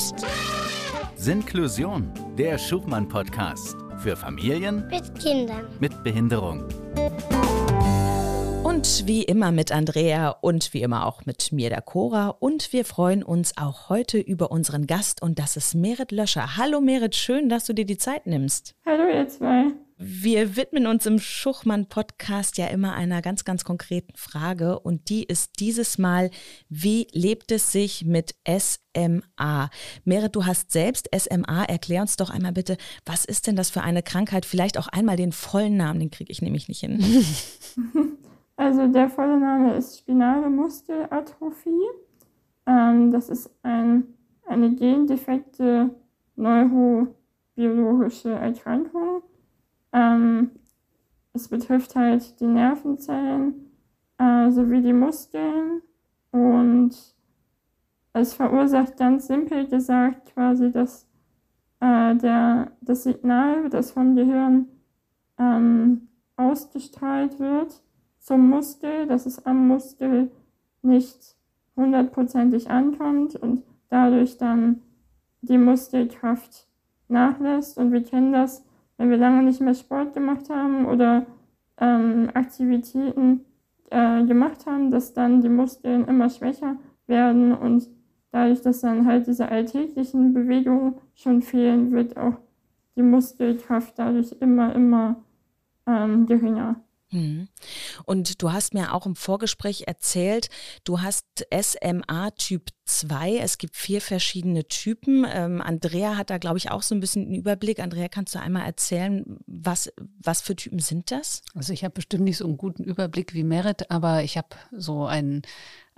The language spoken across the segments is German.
ist Sinklusion, der Schuchmann-Podcast für Familien mit Kindern. mit Behinderung. Und wie immer mit Andrea und wie immer auch mit mir, der Cora. Und wir freuen uns auch heute über unseren Gast und das ist Merit Löscher. Hallo Merit, schön, dass du dir die Zeit nimmst. Hallo ihr zwei. Wir widmen uns im Schuchmann-Podcast ja immer einer ganz, ganz konkreten Frage und die ist dieses Mal, wie lebt es sich mit SMA? Merit, du hast selbst SMA. Erklär uns doch einmal bitte, was ist denn das für eine Krankheit? Vielleicht auch einmal den vollen Namen, den kriege ich nämlich nicht hin. Also der volle Name ist spinale Muskelatrophie. Ähm, das ist ein, eine gendefekte neurobiologische Erkrankung. Ähm, es betrifft halt die Nervenzellen äh, sowie die Muskeln und es verursacht ganz simpel gesagt quasi, dass äh, der, das Signal, das vom Gehirn ähm, ausgestrahlt wird, zum Muskel, dass es am Muskel nicht hundertprozentig ankommt und dadurch dann die Muskelkraft nachlässt. Und wir kennen das, wenn wir lange nicht mehr Sport gemacht haben oder ähm, Aktivitäten äh, gemacht haben, dass dann die Muskeln immer schwächer werden und dadurch, dass dann halt diese alltäglichen Bewegungen schon fehlen, wird auch die Muskelkraft dadurch immer, immer ähm, geringer. Hm. Und du hast mir auch im Vorgespräch erzählt, du hast SMA Typ 2. Es gibt vier verschiedene Typen. Ähm, Andrea hat da, glaube ich, auch so ein bisschen einen Überblick. Andrea, kannst du einmal erzählen, was, was für Typen sind das? Also ich habe bestimmt nicht so einen guten Überblick wie Merit, aber ich habe so einen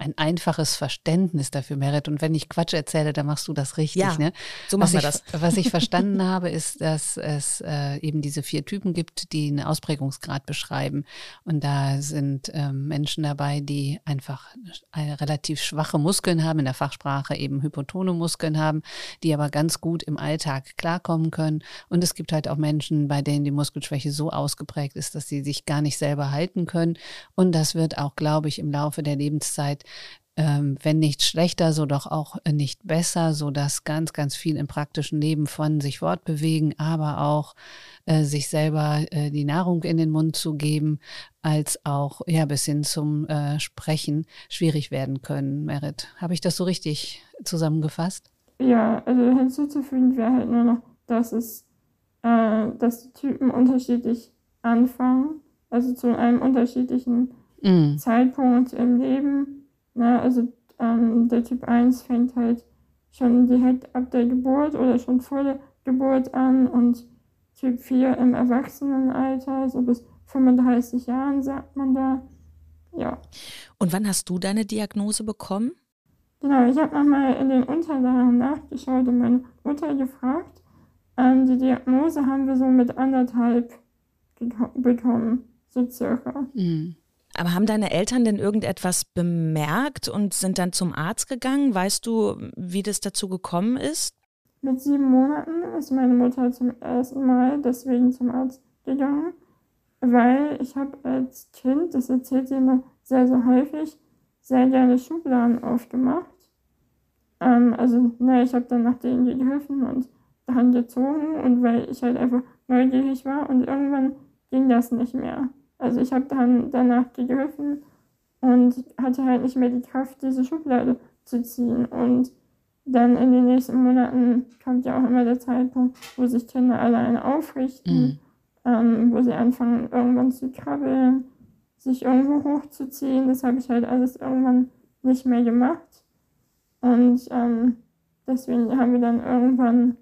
ein einfaches Verständnis dafür, Merit. Und wenn ich Quatsch erzähle, dann machst du das richtig. Ja, ne? so machen was wir ich, das. Was ich verstanden habe, ist, dass es äh, eben diese vier Typen gibt, die einen Ausprägungsgrad beschreiben. Und da sind ähm, Menschen dabei, die einfach eine relativ schwache Muskeln haben, in der Fachsprache eben hypotone Muskeln haben, die aber ganz gut im Alltag klarkommen können. Und es gibt halt auch Menschen, bei denen die Muskelschwäche so ausgeprägt ist, dass sie sich gar nicht selber halten können. Und das wird auch, glaube ich, im Laufe der Lebenszeit ähm, wenn nicht schlechter, so doch auch äh, nicht besser, so dass ganz, ganz viel im praktischen Leben von sich fortbewegen, aber auch äh, sich selber äh, die Nahrung in den Mund zu geben, als auch ja bis hin zum äh, Sprechen schwierig werden können. Merit, habe ich das so richtig zusammengefasst? Ja, also hinzuzufügen wäre halt nur noch, dass es, äh, dass die Typen unterschiedlich anfangen, also zu einem unterschiedlichen Mm. Zeitpunkt im Leben. Ne? Also ähm, der Typ 1 fängt halt schon direkt ab der Geburt oder schon vor der Geburt an und Typ 4 im Erwachsenenalter, so bis 35 Jahren sagt man da. Ja, Und wann hast du deine Diagnose bekommen? genau. Ich habe nochmal in den Unterlagen nachgeschaut und meine Mutter gefragt. Ähm, die Diagnose haben wir so mit anderthalb bekommen, so circa. Mm. Aber haben deine Eltern denn irgendetwas bemerkt und sind dann zum Arzt gegangen? Weißt du, wie das dazu gekommen ist? Mit sieben Monaten ist meine Mutter zum ersten Mal deswegen zum Arzt gegangen, weil ich habe als Kind, das erzählt sie immer sehr, sehr häufig, sehr gerne Schubladen aufgemacht. Ähm, also, ne, ich habe dann nach denen gegriffen und daran gezogen und weil ich halt einfach neugierig war und irgendwann ging das nicht mehr. Also ich habe dann danach gegriffen und hatte halt nicht mehr die Kraft, diese Schublade zu ziehen und dann in den nächsten Monaten kommt ja auch immer der Zeitpunkt, wo sich Kinder alleine aufrichten, ähm, wo sie anfangen, irgendwann zu krabbeln, sich irgendwo hochzuziehen. Das habe ich halt alles irgendwann nicht mehr gemacht. Und ähm, deswegen haben wir dann irgendwann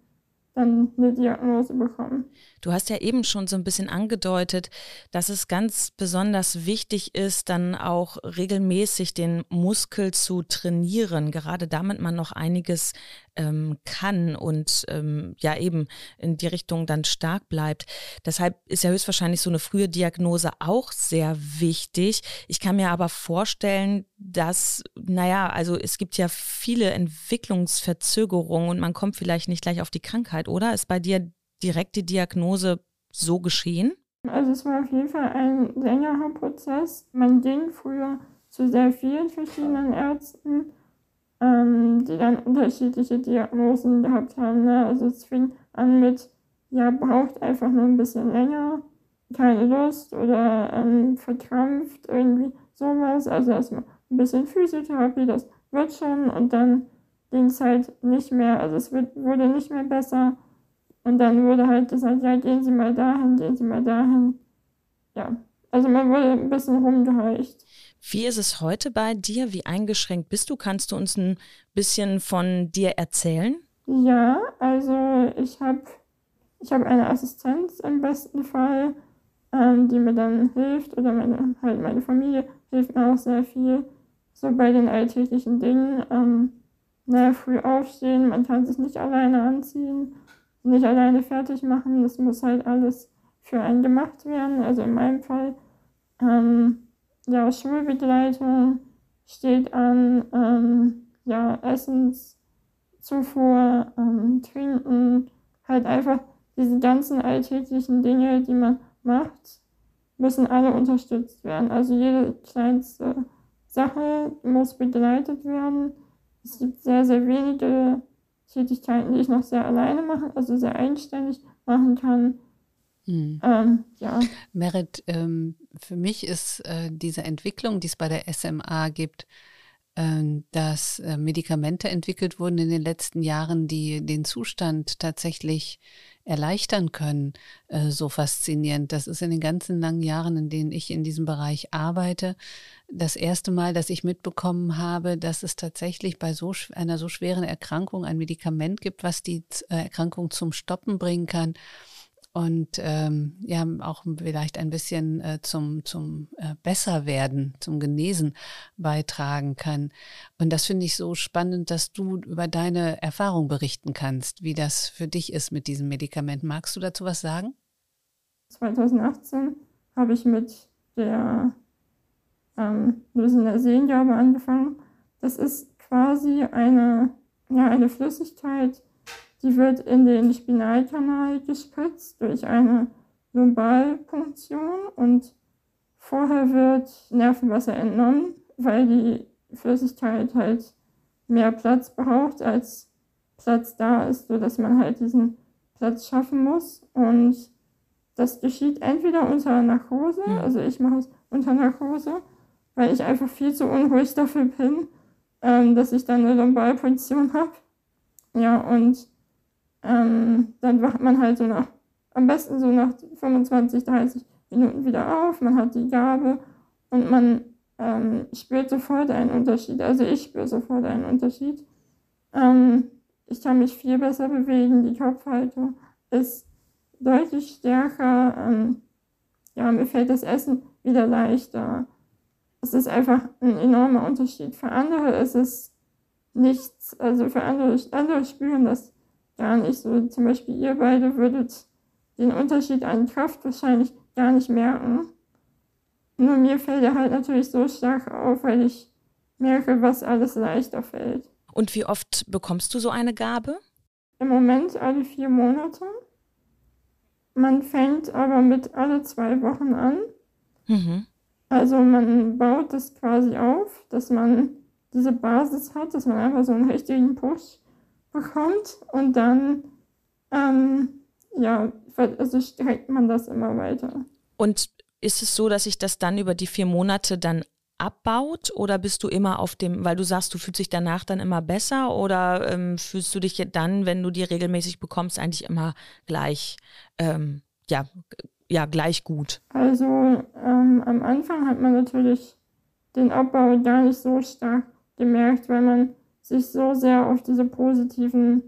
eine Diagnose bekommen. Du hast ja eben schon so ein bisschen angedeutet, dass es ganz besonders wichtig ist, dann auch regelmäßig den Muskel zu trainieren, gerade damit man noch einiges ähm, kann und ähm, ja eben in die Richtung dann stark bleibt. Deshalb ist ja höchstwahrscheinlich so eine frühe Diagnose auch sehr wichtig. Ich kann mir aber vorstellen, dass, naja, also es gibt ja viele Entwicklungsverzögerungen und man kommt vielleicht nicht gleich auf die Krankheit, oder? Ist bei dir direkt die Diagnose so geschehen? Also es war auf jeden Fall ein längerer Prozess. Man ging früher zu sehr vielen verschiedenen Ärzten ähm, die dann unterschiedliche Diagnosen gehabt haben. Ne? Also es fing an mit, ja, braucht einfach nur ein bisschen länger, keine Lust oder ähm, verkrampft, irgendwie sowas. Also erstmal ein bisschen Physiotherapie, das wird schon und dann ging es halt nicht mehr, also es wird, wurde nicht mehr besser. Und dann wurde halt gesagt, ja, gehen Sie mal dahin, gehen Sie mal dahin. Ja, also man wurde ein bisschen rumgereicht. Wie ist es heute bei dir? Wie eingeschränkt bist du? Kannst du uns ein bisschen von dir erzählen? Ja, also ich habe ich hab eine Assistenz im besten Fall, ähm, die mir dann hilft oder meine, halt meine Familie hilft mir auch sehr viel. So bei den alltäglichen Dingen. Ähm, naja, früh aufstehen, man kann sich nicht alleine anziehen, nicht alleine fertig machen. Das muss halt alles für einen gemacht werden. Also in meinem Fall, ähm, ja, Schulbegleitung steht an, ähm, ja, Essenszufuhr, ähm, Trinken, halt einfach diese ganzen alltäglichen Dinge, die man macht, müssen alle unterstützt werden. Also jede kleinste Sache muss begleitet werden. Es gibt sehr, sehr wenige Tätigkeiten, die ich noch sehr alleine mache, also sehr eigenständig machen kann. Mhm. Ähm, ja. Merit, ähm, für mich ist äh, diese Entwicklung, die es bei der SMA gibt, äh, dass äh, Medikamente entwickelt wurden in den letzten Jahren, die den Zustand tatsächlich erleichtern können, äh, so faszinierend. Das ist in den ganzen langen Jahren, in denen ich in diesem Bereich arbeite, das erste Mal, dass ich mitbekommen habe, dass es tatsächlich bei so einer so schweren Erkrankung ein Medikament gibt, was die äh, Erkrankung zum Stoppen bringen kann und ähm, ja auch vielleicht ein bisschen äh, zum zum äh, Besserwerden, zum Genesen beitragen kann. Und das finde ich so spannend, dass du über deine Erfahrung berichten kannst, wie das für dich ist mit diesem Medikament. Magst du dazu was sagen? 2018 habe ich mit der ähm, Sehengabe angefangen. Das ist quasi eine ja eine Flüssigkeit die wird in den Spinalkanal gespritzt durch eine Lumbalpunktion und vorher wird Nervenwasser entnommen, weil die Flüssigkeit halt mehr Platz braucht, als Platz da ist, sodass man halt diesen Platz schaffen muss. Und das geschieht entweder unter Narkose, hm. also ich mache es unter Narkose, weil ich einfach viel zu unruhig dafür bin, ähm, dass ich dann eine Lumbalpunktion habe. Ja, und ähm, dann wacht man halt so nach, am besten so nach 25, 30 Minuten wieder auf, man hat die Gabe und man ähm, spürt sofort einen Unterschied. Also ich spüre sofort einen Unterschied. Ähm, ich kann mich viel besser bewegen, die Kopfhaltung ist deutlich stärker. Ähm, ja, mir fällt das Essen wieder leichter. Es ist einfach ein enormer Unterschied. Für andere ist es nichts, also für andere, andere spüren das gar nicht so. Zum Beispiel ihr beide würdet den Unterschied an Kraft wahrscheinlich gar nicht merken. Nur mir fällt er halt natürlich so stark auf, weil ich merke, was alles leichter fällt. Und wie oft bekommst du so eine Gabe? Im Moment alle vier Monate. Man fängt aber mit alle zwei Wochen an. Mhm. Also man baut das quasi auf, dass man diese Basis hat, dass man einfach so einen richtigen Push bekommt und dann ähm, ja, also streckt man das immer weiter. Und ist es so, dass sich das dann über die vier Monate dann abbaut oder bist du immer auf dem, weil du sagst, du fühlst dich danach dann immer besser oder ähm, fühlst du dich dann, wenn du die regelmäßig bekommst, eigentlich immer gleich, ähm, ja, ja, gleich gut? Also ähm, am Anfang hat man natürlich den Abbau gar nicht so stark gemerkt, weil man sich so sehr auf diese positiven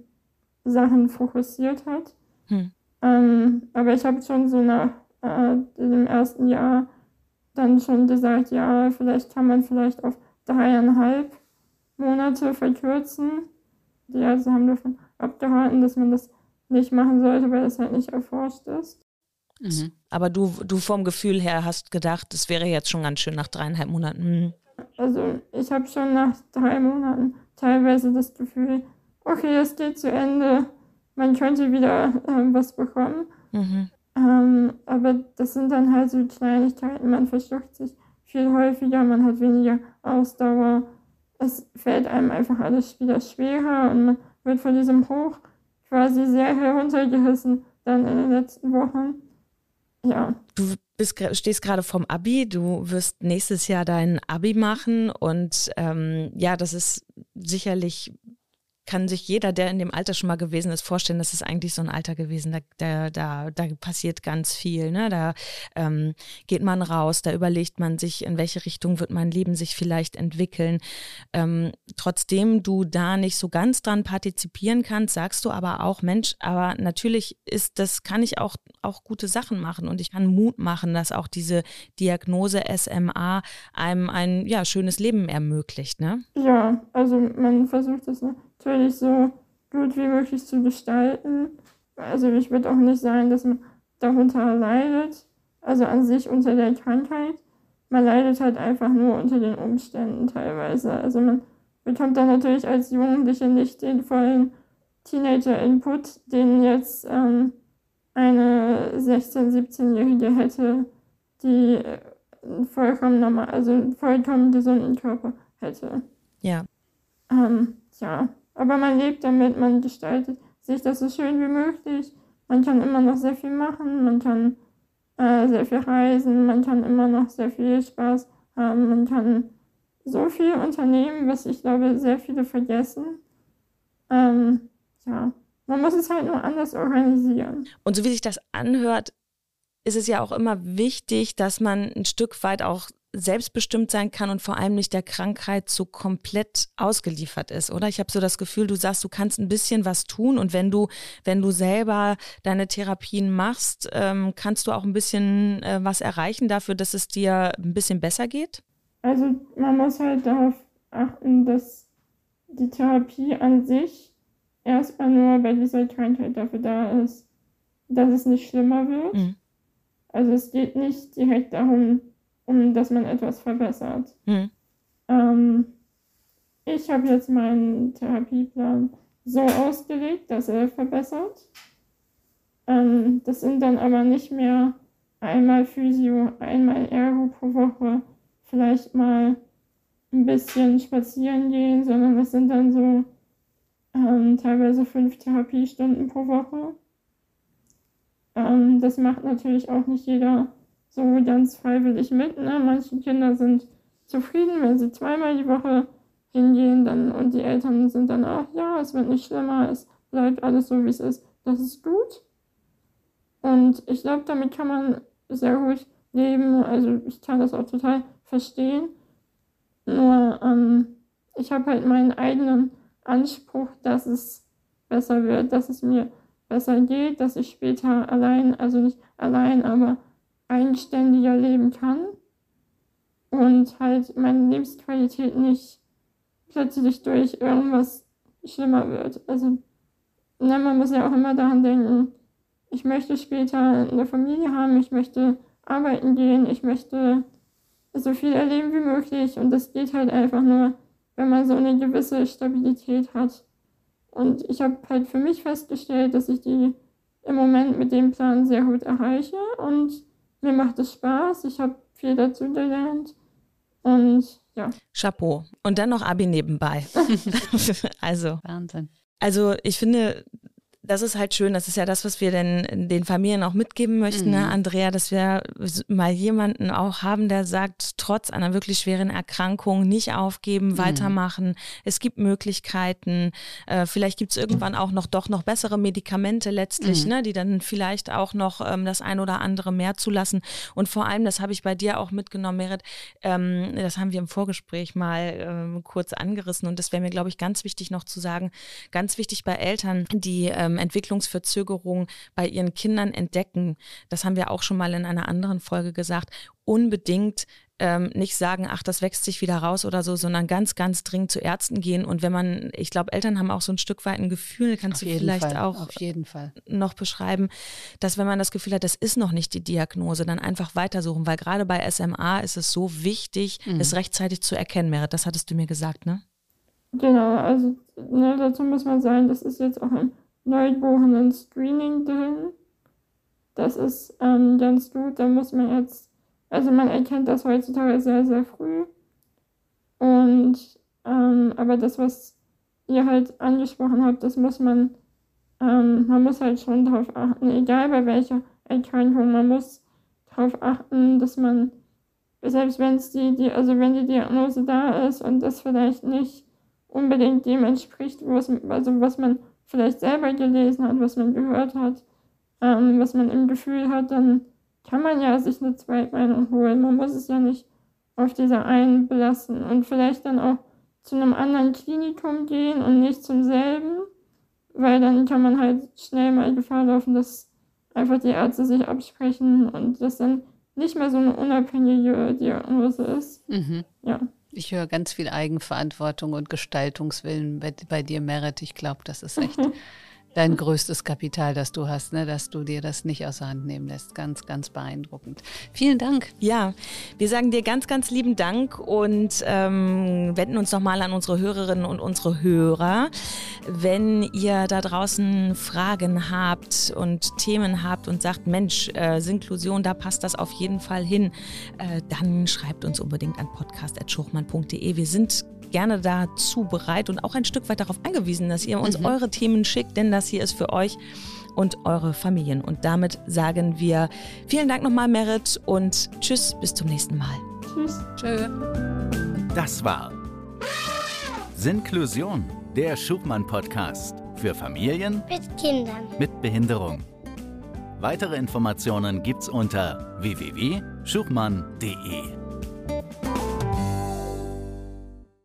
Sachen fokussiert hat. Hm. Ähm, aber ich habe schon so nach äh, dem ersten Jahr dann schon gesagt, ja, vielleicht kann man vielleicht auf dreieinhalb Monate verkürzen. Die Ärzte haben davon abgeraten, dass man das nicht machen sollte, weil das halt nicht erforscht ist. Mhm. Aber du, du vom Gefühl her hast gedacht, es wäre jetzt schon ganz schön nach dreieinhalb Monaten. Mhm. Also ich habe schon nach drei Monaten teilweise das Gefühl, okay, es geht zu Ende, man könnte wieder ähm, was bekommen. Mhm. Ähm, aber das sind dann halt so Kleinigkeiten, man verschluckt sich viel häufiger, man hat weniger Ausdauer. es fällt einem einfach alles wieder schwerer und man wird von diesem Hoch quasi sehr heruntergerissen dann in den letzten Wochen. Ja. Du bist, stehst gerade vorm Abi, du wirst nächstes Jahr dein Abi machen und ähm, ja, das ist sicherlich kann sich jeder, der in dem Alter schon mal gewesen ist, vorstellen, das ist eigentlich so ein Alter gewesen, da, da, da, da passiert ganz viel. Ne? Da ähm, geht man raus, da überlegt man sich, in welche Richtung wird mein Leben sich vielleicht entwickeln. Ähm, trotzdem du da nicht so ganz dran partizipieren kannst, sagst du aber auch, Mensch, aber natürlich ist das, kann ich auch, auch gute Sachen machen und ich kann Mut machen, dass auch diese Diagnose SMA einem ein ja, schönes Leben ermöglicht. Ne? Ja, also man versucht es, ne? Natürlich so gut wie möglich zu gestalten. Also ich würde auch nicht sagen, dass man darunter leidet, also an sich unter der Krankheit. Man leidet halt einfach nur unter den Umständen teilweise. Also man bekommt dann natürlich als Jugendliche nicht den vollen Teenager-Input, den jetzt ähm, eine 16-, 17-Jährige hätte, die vollkommen normal, also einen vollkommen gesunden Körper hätte. Ja. Ähm, ja, aber man lebt damit, man gestaltet sich das so schön wie möglich. Man kann immer noch sehr viel machen, man kann äh, sehr viel reisen, man kann immer noch sehr viel Spaß haben, man kann so viel unternehmen, was ich glaube, sehr viele vergessen. Ähm, ja, man muss es halt nur anders organisieren. Und so wie sich das anhört, ist es ja auch immer wichtig, dass man ein Stück weit auch selbstbestimmt sein kann und vor allem nicht der Krankheit so komplett ausgeliefert ist, oder? Ich habe so das Gefühl, du sagst, du kannst ein bisschen was tun und wenn du, wenn du selber deine Therapien machst, ähm, kannst du auch ein bisschen äh, was erreichen dafür, dass es dir ein bisschen besser geht? Also man muss halt darauf achten, dass die Therapie an sich erstmal nur bei dieser Krankheit dafür da ist, dass es nicht schlimmer wird. Mhm. Also es geht nicht direkt darum, um dass man etwas verbessert. Mhm. Ähm, ich habe jetzt meinen Therapieplan so ausgelegt, dass er verbessert. Ähm, das sind dann aber nicht mehr einmal Physio, einmal Ergo pro Woche, vielleicht mal ein bisschen spazieren gehen, sondern das sind dann so ähm, teilweise fünf Therapiestunden pro Woche. Ähm, das macht natürlich auch nicht jeder so ganz freiwillig mit. Ne? Manche Kinder sind zufrieden, wenn sie zweimal die Woche hingehen dann, und die Eltern sind dann auch, ja, es wird nicht schlimmer, es bleibt alles so, wie es ist. Das ist gut. Und ich glaube, damit kann man sehr gut leben. Also ich kann das auch total verstehen. Nur ähm, ich habe halt meinen eigenen Anspruch, dass es besser wird, dass es mir besser geht, dass ich später allein, also nicht allein, aber eigenständiger leben kann und halt meine Lebensqualität nicht plötzlich durch irgendwas schlimmer wird. Also ne, man muss ja auch immer daran denken, ich möchte später eine Familie haben, ich möchte arbeiten gehen, ich möchte so viel erleben wie möglich und das geht halt einfach nur, wenn man so eine gewisse Stabilität hat. Und ich habe halt für mich festgestellt, dass ich die im Moment mit dem Plan sehr gut erreiche und mir macht es Spaß, ich habe viel dazu gelernt und ja. Chapeau. Und dann noch Abi nebenbei. also. Wahnsinn. Also ich finde, das ist halt schön. Das ist ja das, was wir denn den Familien auch mitgeben möchten, ne, mhm. ne, Andrea, dass wir mal jemanden auch haben, der sagt, trotz einer wirklich schweren Erkrankung nicht aufgeben, mhm. weitermachen. Es gibt Möglichkeiten. Äh, vielleicht gibt es irgendwann auch noch doch noch bessere Medikamente letztlich, mhm. ne, die dann vielleicht auch noch ähm, das ein oder andere mehr zulassen. Und vor allem, das habe ich bei dir auch mitgenommen, Merit, ähm, das haben wir im Vorgespräch mal ähm, kurz angerissen. Und das wäre mir, glaube ich, ganz wichtig noch zu sagen. Ganz wichtig bei Eltern, die ähm, ähm, Entwicklungsverzögerung bei ihren Kindern entdecken, das haben wir auch schon mal in einer anderen Folge gesagt, unbedingt ähm, nicht sagen, ach, das wächst sich wieder raus oder so, sondern ganz, ganz dringend zu Ärzten gehen. Und wenn man, ich glaube, Eltern haben auch so ein Stück weit ein Gefühl, kannst Auf du vielleicht Fall. auch noch beschreiben, dass wenn man das Gefühl hat, das ist noch nicht die Diagnose, dann einfach weitersuchen, weil gerade bei SMA ist es so wichtig, mhm. es rechtzeitig zu erkennen, Merit. Das hattest du mir gesagt, ne? Genau, also ne, dazu muss man sagen, das ist jetzt auch ein neugeborenen Screening drin. Das ist ähm, ganz gut. Da muss man jetzt, also man erkennt das heutzutage sehr, sehr früh. Und Ähm, aber das, was ihr halt angesprochen habt, das muss man, ähm, man muss halt schon darauf achten, egal bei welcher Erkrankung, man muss darauf achten, dass man, selbst wenn es die, die, also wenn die Diagnose da ist und das vielleicht nicht unbedingt dem entspricht, was, also was man vielleicht selber gelesen hat, was man gehört hat, ähm, was man im Gefühl hat, dann kann man ja sich eine Zweitmeinung holen. Man muss es ja nicht auf dieser einen belassen und vielleicht dann auch zu einem anderen Klinikum gehen und nicht zum selben, weil dann kann man halt schnell mal Gefahr laufen, dass einfach die Ärzte sich absprechen und das dann nicht mehr so eine unabhängige Diagnose ist. Mhm. Ja. Ich höre ganz viel Eigenverantwortung und Gestaltungswillen bei, bei dir, Merit. Ich glaube, das ist echt dein größtes Kapital, das du hast, ne? dass du dir das nicht aus der Hand nehmen lässt. Ganz, ganz beeindruckend. Vielen Dank. Ja, wir sagen dir ganz, ganz lieben Dank und ähm, wenden uns nochmal an unsere Hörerinnen und unsere Hörer. Wenn ihr da draußen Fragen habt und Themen habt und sagt, Mensch, äh, Synklusion, da passt das auf jeden Fall hin, äh, dann schreibt uns unbedingt an podcast.schuchmann.de. Wir sind gerne dazu bereit und auch ein Stück weit darauf angewiesen, dass ihr uns mhm. eure Themen schickt, denn das hier ist für euch und eure Familien. Und damit sagen wir vielen Dank nochmal, Merit, und tschüss, bis zum nächsten Mal. Tschüss. Tschö. Das war Sinklusion, der Schubmann-Podcast für Familien mit Kindern mit Behinderung. Weitere Informationen gibt's unter www.schuchmann.de.